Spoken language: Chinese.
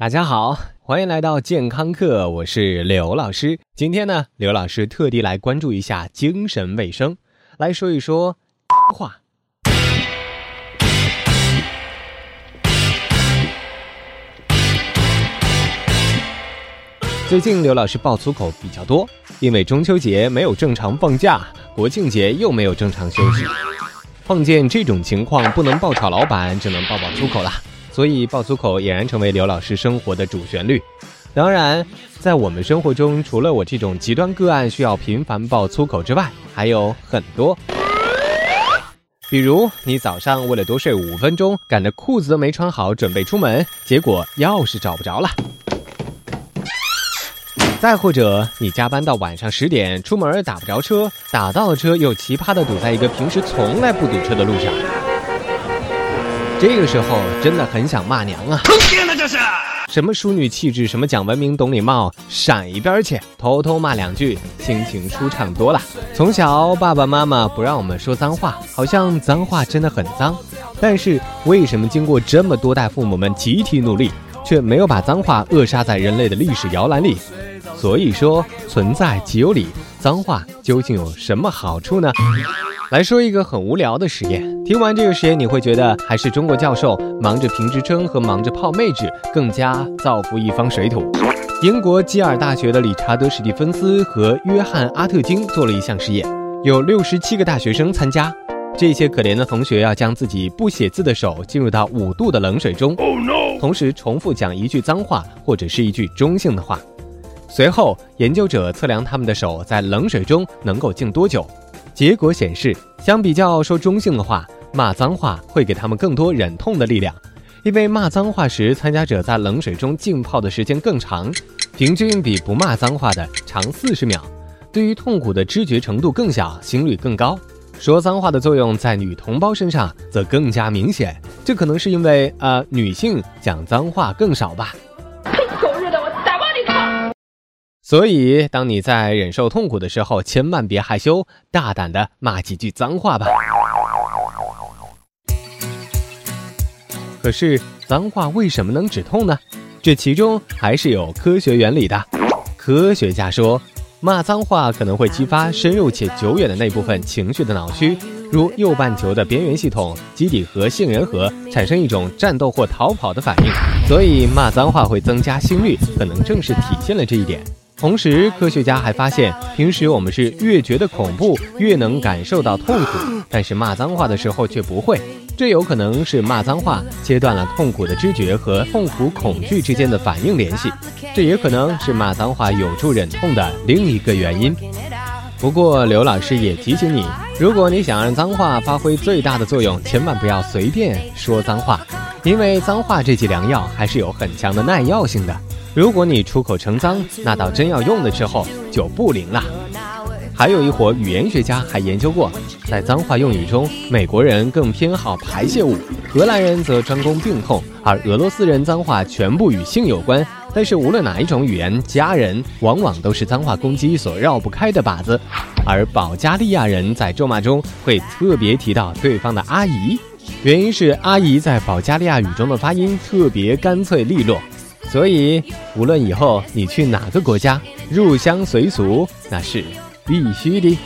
大家好，欢迎来到健康课，我是刘老师。今天呢，刘老师特地来关注一下精神卫生，来说一说 话。最近刘老师爆粗口比较多，因为中秋节没有正常放假，国庆节又没有正常休息，碰见这种情况不能爆炒老板，只能爆爆粗口了。所以爆粗口俨然成为刘老师生活的主旋律。当然，在我们生活中，除了我这种极端个案需要频繁爆粗口之外，还有很多。比如，你早上为了多睡五分钟，赶得裤子都没穿好，准备出门，结果钥匙找不着了。再或者，你加班到晚上十点，出门打不着车，打到了车又奇葩的堵在一个平时从来不堵车的路上。这个时候真的很想骂娘啊！坑爹了这是！什么淑女气质，什么讲文明懂礼貌，闪一边去！偷偷骂两句，心情舒畅多了。从小爸爸妈妈不让我们说脏话，好像脏话真的很脏。但是为什么经过这么多代父母们集体努力，却没有把脏话扼杀在人类的历史摇篮里？所以说，存在即有理，脏话究竟有什么好处呢？来说一个很无聊的实验。听完这个实验，你会觉得还是中国教授忙着评职称和忙着泡妹纸更加造福一方水土。英国基尔大学的理查德·史蒂芬斯和约翰·阿特金做了一项实验，有六十七个大学生参加。这些可怜的同学要将自己不写字的手进入到五度的冷水中，同时重复讲一句脏话或者是一句中性的话。随后，研究者测量他们的手在冷水中能够静多久。结果显示，相比较说中性的话，骂脏话会给他们更多忍痛的力量，因为骂脏话时，参加者在冷水中浸泡的时间更长，平均比不骂脏话的长四十秒。对于痛苦的知觉程度更小，心率更高。说脏话的作用在女同胞身上则更加明显，这可能是因为呃女性讲脏话更少吧。狗日的所以，当你在忍受痛苦的时候，千万别害羞，大胆的骂几句脏话吧。可是，脏话为什么能止痛呢？这其中还是有科学原理的。科学家说，骂脏话可能会激发深入且久远的那部分情绪的脑区，如右半球的边缘系统、基底核、杏仁核，产生一种战斗或逃跑的反应。所以，骂脏话会增加心率，可能正是体现了这一点。同时，科学家还发现，平时我们是越觉得恐怖，越能感受到痛苦，但是骂脏话的时候却不会。这有可能是骂脏话切断了痛苦的知觉和痛苦恐惧之间的反应联系，这也可能是骂脏话有助忍痛的另一个原因。不过，刘老师也提醒你，如果你想让脏话发挥最大的作用，千万不要随便说脏话，因为脏话这剂良药还是有很强的耐药性的。如果你出口成脏，那到真要用的时候就不灵了。还有一伙语言学家还研究过，在脏话用语中，美国人更偏好排泄物，荷兰人则专攻病痛，而俄罗斯人脏话全部与性有关。但是无论哪一种语言，家人往往都是脏话攻击所绕不开的靶子。而保加利亚人在咒骂中会特别提到对方的阿姨，原因是阿姨在保加利亚语中的发音特别干脆利落。所以，无论以后你去哪个国家，入乡随俗那是必须的。